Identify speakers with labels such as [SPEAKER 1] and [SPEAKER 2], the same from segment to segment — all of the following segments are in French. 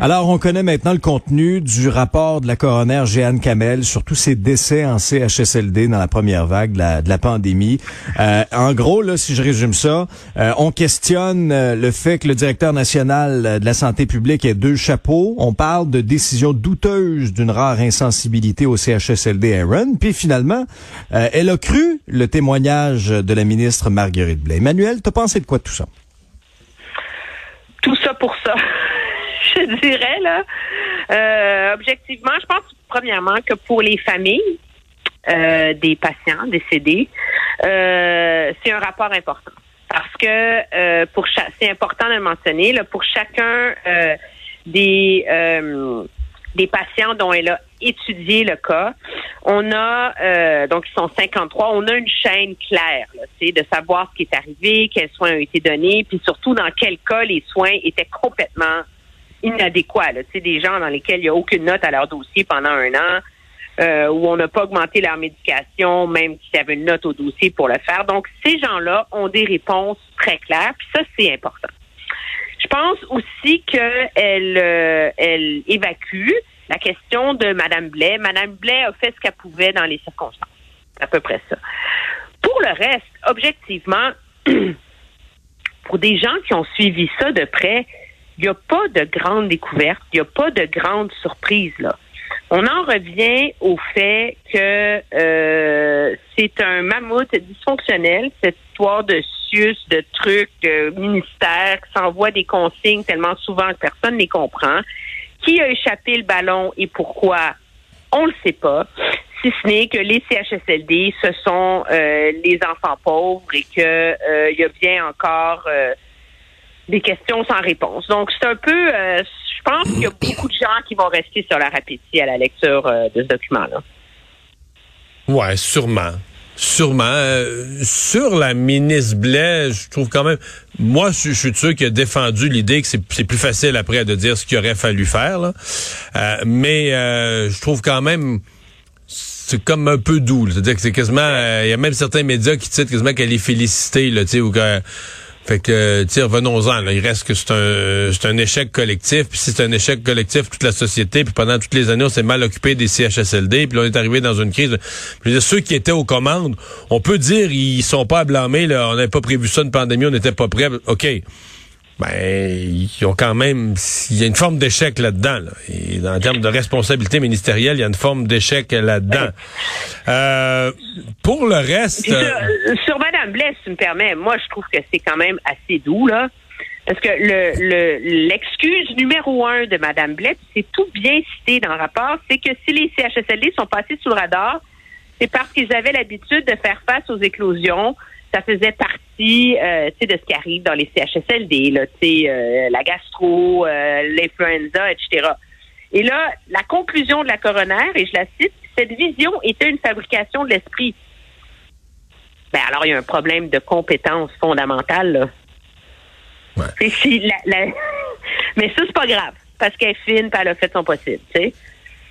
[SPEAKER 1] Alors, on connaît maintenant le contenu du rapport de la coroner Jeanne Kamel sur tous ces décès en CHSLD dans la première vague de la, pandémie. Euh, en gros, là, si je résume ça, euh, on questionne euh, le fait que le directeur national de la santé publique ait deux chapeaux. On parle de décisions douteuses d'une rare insensibilité au CHSLD Aaron. Puis finalement, elle a cru le témoignage de la ministre Marguerite Blais. Emmanuel, t'as pensé de quoi tout ça?
[SPEAKER 2] Tout ça pour ça. je dirais, là. Euh, objectivement, je pense, premièrement, que pour les familles euh, des patients décédés, euh, c'est un rapport important. Parce que euh, pour c'est important de le mentionner, là, pour chacun euh, des euh, des patients dont elle a étudié le cas, on a euh, donc ils sont 53, on a une chaîne claire, sais, de savoir ce qui est arrivé, quels soins ont été donnés, puis surtout dans quel cas les soins étaient complètement inadéquats. Sais, des gens dans lesquels il n'y a aucune note à leur dossier pendant un an, euh, où on n'a pas augmenté leur médication, même s'il y avait une note au dossier pour le faire. Donc, ces gens-là ont des réponses très claires, puis ça, c'est important. Je pense aussi qu'elle euh, elle évacue la question de Mme Blais. Mme Blais a fait ce qu'elle pouvait dans les circonstances. C'est à peu près ça. Pour le reste, objectivement, pour des gens qui ont suivi ça de près, il n'y a pas de grande découverte, il n'y a pas de grande surprise là. On en revient au fait que euh, c'est un mammouth dysfonctionnel, cette histoire de CIUS, de trucs, de ministères qui s'envoient des consignes tellement souvent que personne ne les comprend. Qui a échappé le ballon et pourquoi? On le sait pas. Si ce n'est que les CHSLD, ce sont euh, les enfants pauvres et que euh, il y a bien encore des questions sans réponse. Donc, c'est un peu, euh, je pense qu'il y a beaucoup de gens qui vont rester sur la appétit à la lecture euh, de ce document-là.
[SPEAKER 3] Ouais, sûrement. Sûrement. Euh, sur la ministre Blais, je trouve quand même. Moi, je, je suis sûr qu'il a défendu l'idée que c'est plus facile après de dire ce qu'il aurait fallu faire. Là. Euh, mais euh, je trouve quand même c'est comme un peu doux. C'est-à-dire que c'est quasiment. Il y a même certains médias qui titrent quasiment qu'elle est félicitée, là, tu sais, ou que. Fait que, tu revenons-en. Il reste que c'est un, c'est un échec collectif. Puis si c'est un échec collectif, toute la société, puis pendant toutes les années, on s'est mal occupé des CHSLD, puis on est arrivé dans une crise. Dire, ceux qui étaient aux commandes, on peut dire ils sont pas à blâmer. Là, on n'avait pas prévu ça, une pandémie, on n'était pas prêts. OK. Ben, ils ont quand même... Il y a une forme d'échec là-dedans. Là. Et en termes de responsabilité ministérielle, il y a une forme d'échec là-dedans. Euh, pour le reste... Euh,
[SPEAKER 2] euh, sur Madame si tu me permets, moi, je trouve que c'est quand même assez doux, là. Parce que le le- l'excuse numéro un de Madame Blais, c'est tout bien cité dans le rapport, c'est que si les CHSLD sont passés sous le radar, c'est parce qu'ils avaient l'habitude de faire face aux éclosions. Ça faisait partie, euh, tu sais, de ce qui arrive dans les CHSLD, là, tu sais, euh, la gastro, euh, l'influenza, etc. Et là, la conclusion de la coroner, et je la cite, cette vision était une fabrication de l'esprit. Ben alors, il y a un problème de compétence fondamentale, là.
[SPEAKER 3] Ouais.
[SPEAKER 2] Si la, la- Mais ça, c'est pas grave, parce qu'elle est fine, puis elle a fait son possible, tu sais.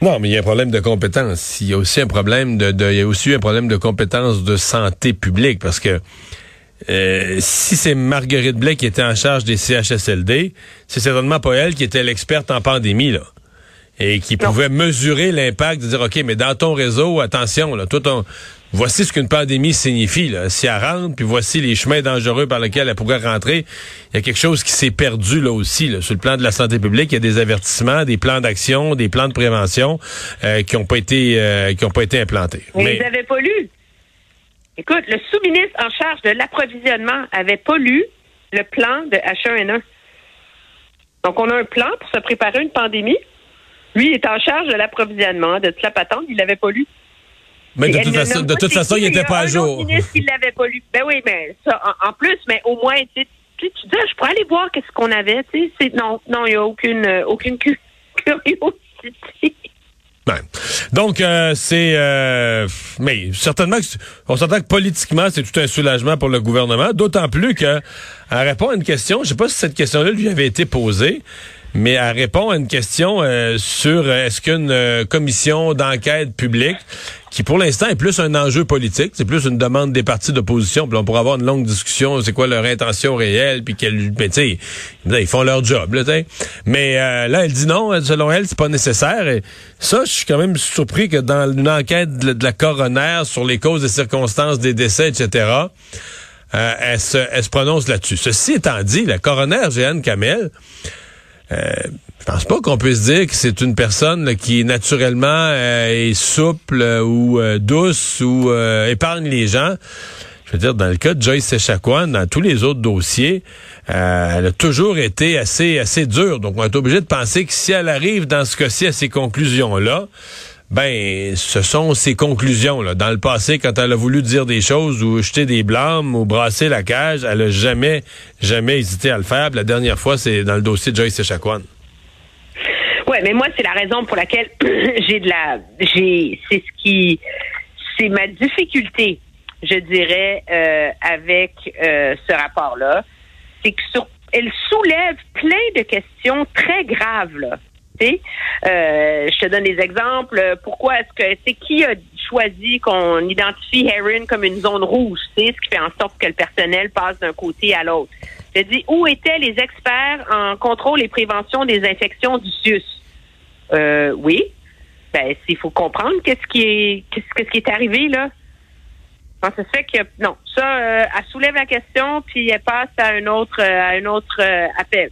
[SPEAKER 3] Non, mais il y a un problème de compétence. Il y a aussi un problème de, de- il y a aussi un problème de compétence de santé publique parce que euh, si c'est Marguerite Blais qui était en charge des CHSLD, c'est certainement pas elle qui était l'experte en pandémie là et qui
[SPEAKER 2] Non.
[SPEAKER 3] pouvait mesurer l'impact de dire ok mais dans ton réseau attention là toi ton voici ce qu'une pandémie signifie là si elle rentre puis voici les chemins dangereux par lesquels elle pourrait rentrer il y a quelque chose qui s'est perdu là aussi là. sur le plan de la santé publique il y a des avertissements des plans d'action des plans de prévention euh, qui ont pas été euh, qui ont pas été implantés
[SPEAKER 2] Mais ils n'avaient pas lu. Écoute, le sous-ministre en charge de l'approvisionnement avait pas lu le plan de H1N1. Donc, on a un plan pour se préparer à une pandémie. Lui, il est en charge de l'approvisionnement, de toute la patente, il l'avait pas lu.
[SPEAKER 3] mais de toute façon de
[SPEAKER 2] pas
[SPEAKER 3] toute façon il
[SPEAKER 2] mais
[SPEAKER 3] était
[SPEAKER 2] y a
[SPEAKER 3] pas à jour
[SPEAKER 2] qui l'avait pas lu. Ben oui, mais ça, en, en plus, mais au moins, tu sais, tu tu dis, je pourrais aller voir qu'est-ce qu'on avait, tu sais. c'est- Non, non, il n'y a aucune, euh, aucune cu- curiosité.
[SPEAKER 3] Donc, euh, c'est... Euh, mais certainement, on s'entend que politiquement, c'est tout un soulagement pour le gouvernement, d'autant plus que, à répondre à une question, je sais pas si cette question-là lui avait été posée, mais elle répond à une question euh, sur euh, est-ce qu'une euh, commission d'enquête publique, qui pour l'instant est plus un enjeu politique, c'est plus une demande des partis d'opposition, puis on pourra avoir une longue discussion, c'est quoi leur intention réelle, puis quelle, ben, ils font leur job, là, Mais là, elle dit non, selon elle, c'est pas nécessaire. Et ça, je suis quand même surpris que dans une enquête de, la coroner sur les causes et circonstances des décès, etc., elle, se, elle se prononce là-dessus. Ceci étant dit, la coroner Jeanne Kamel, euh, je pense pas qu'on puisse dire que c'est une personne qui naturellement euh, est souple euh, ou douce ou épargne les gens. Je veux dire, dans le cas de Joyce Echaquan, dans tous les autres dossiers, elle a toujours été assez assez dure. Donc, on est obligé de penser que si elle arrive dans ce cas-ci à ces conclusions-là, ben, ce sont ses conclusions. Là. Dans le passé, quand elle a voulu dire des choses ou jeter des blâmes ou brasser la cage, elle a jamais, jamais hésité à le faire. la dernière fois, c'est dans le dossier de Joyce Echaquan.
[SPEAKER 2] Ouais, mais moi, c'est la raison pour laquelle j'ai de la, j'ai, c'est ce qui, c'est ma difficulté, je dirais, euh, avec euh, ce rapport-là, c'est que elle soulève plein de questions très graves là euh, je te donne des exemples. Pourquoi est-ce que c'est qui a choisi qu'on identifie Heron comme une zone rouge, c'est ce qui fait en sorte que le personnel passe d'un côté à l'autre? Je dis où étaient les experts en contrôle et prévention des infections du CIUS euh, Oui. Ben, il faut comprendre qu'est-ce qui est qu'est-ce qui est arrivé là. ça fait que non, ça, euh, elle soulève la question puis elle passe à un autre à autre appel.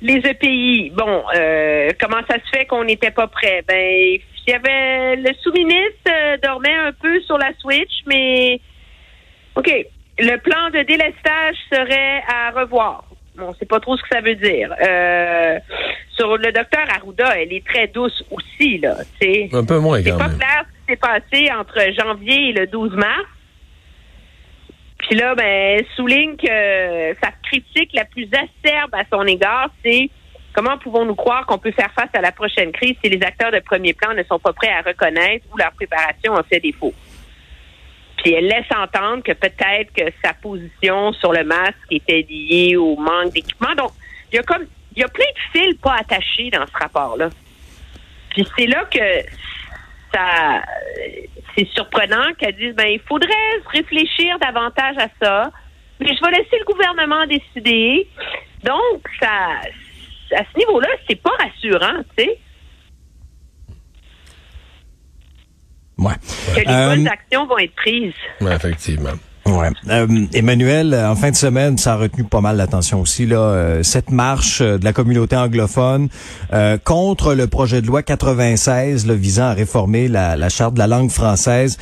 [SPEAKER 2] Les EPI, bon, euh, comment ça se fait qu'on n'était pas prêt? Ben, il y avait le sous-ministre euh, dormait un peu sur la switch, mais OK. Le plan de délestage serait à revoir. Bon, c'est pas trop ce que ça veut dire. Euh, sur le docteur Arruda, elle est très douce aussi, là. C'est
[SPEAKER 3] un peu moins,
[SPEAKER 2] C'est pas clair ce qui s'est passé entre janvier et le 12 mars. Puis là, ben, souligne que sa critique la plus acerbe à son égard, c'est comment pouvons-nous croire qu'on peut faire face à la prochaine crise si les acteurs de premier plan ne sont pas prêts à reconnaître où leur préparation a fait défaut? Puis elle laisse entendre que peut-être que sa position sur le masque était liée au manque d'équipement. Donc, il y a comme il y a plein de fils pas attachés dans ce rapport-là. Puis c'est là que ça, c'est surprenant qu'elle dise, ben, il faudrait réfléchir davantage à ça, mais je vais laisser le gouvernement décider. Donc, ça, à ce niveau-là, c'est pas rassurant, tu sais.
[SPEAKER 1] Ouais.
[SPEAKER 2] Que les bonnes euh, actions vont être prises.
[SPEAKER 3] Ouais, effectivement.
[SPEAKER 1] Ouais. Euh, Emmanuel, en fin de semaine, ça a retenu pas mal l'attention aussi là. Euh, cette marche euh, de la communauté anglophone contre le projet de loi 96 le visant à réformer la, charte de la langue française.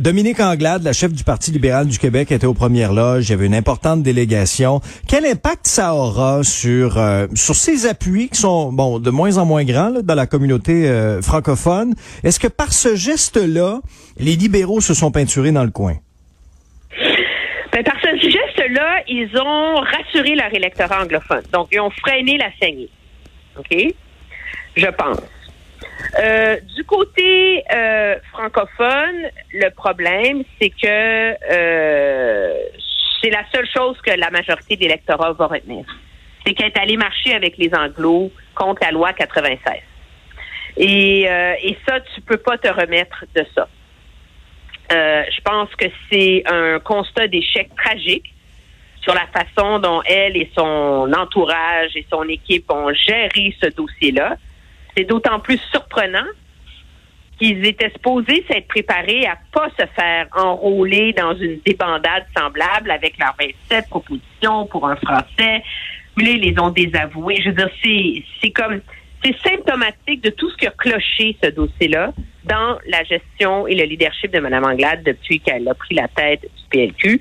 [SPEAKER 1] Dominique Anglade, la chef du Parti libéral du Québec, était aux premières loges. Il y avait une importante délégation. Quel impact ça aura sur sur ces appuis qui sont bon de moins en moins grands là, dans la communauté francophone? Est-ce que par ce geste-là, les libéraux se sont peinturés dans le coin?
[SPEAKER 2] Ce geste-là, ils ont rassuré leur électorat anglophone. Donc, ils ont freiné la saignée. OK? Je pense. Euh, du côté euh, francophone, le problème, c'est que euh, c'est la seule chose que la majorité de l'électorat va retenir. C'est qu'elle est allée marcher avec les Anglos contre la loi 96. Et, et ça, tu peux pas te remettre de ça. Euh, je pense que c'est un constat d'échec tragique sur la façon dont elle et son entourage et son équipe ont géré ce dossier-là. C'est d'autant plus surprenant qu'ils étaient supposés s'être préparés à pas se faire enrôler dans une débandade semblable avec leurs 27 propositions pour un Français. Puis ils les ont désavoués. Je veux dire, c'est comme, c'est symptomatique de tout ce qui a cloché ce dossier-là dans la gestion et le leadership de Mme Anglade depuis qu'elle a pris la tête du PLQ.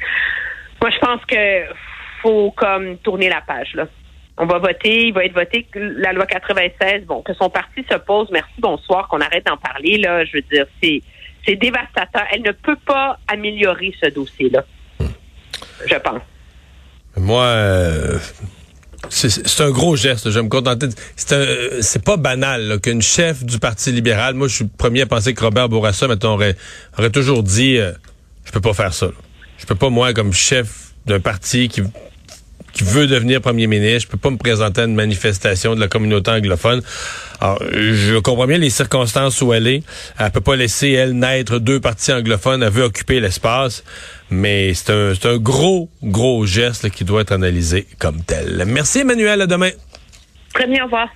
[SPEAKER 2] Moi, je pense que faut comme tourner la page là. On va voter, il va être voté la loi 96, bon, que son parti se pose, merci, bonsoir, qu'on arrête d'en parler, là, je veux dire, c'est, c'est dévastateur. Elle ne peut pas améliorer ce dossier-là. Je pense.
[SPEAKER 3] Moi, euh, c'est un gros geste. Je vais me contenter. C'est pas banal qu'une chef du Parti libéral. Moi, je suis premier à penser que Robert Bourassa, mettons, aurait, aurait toujours dit, euh, je peux pas faire ça. Je peux pas moi, comme chef d'un parti qui qui veut devenir premier ministre. Je peux pas me présenter à une manifestation de la communauté anglophone. Alors, je comprends bien les circonstances où elle est. Elle peut pas laisser, elle, naître deux partis anglophones. Elle veut occuper l'espace. Mais c'est un, un gros, gros geste qui doit être analysé comme tel. Merci, Emmanuel. À demain.
[SPEAKER 2] Très bien, au revoir.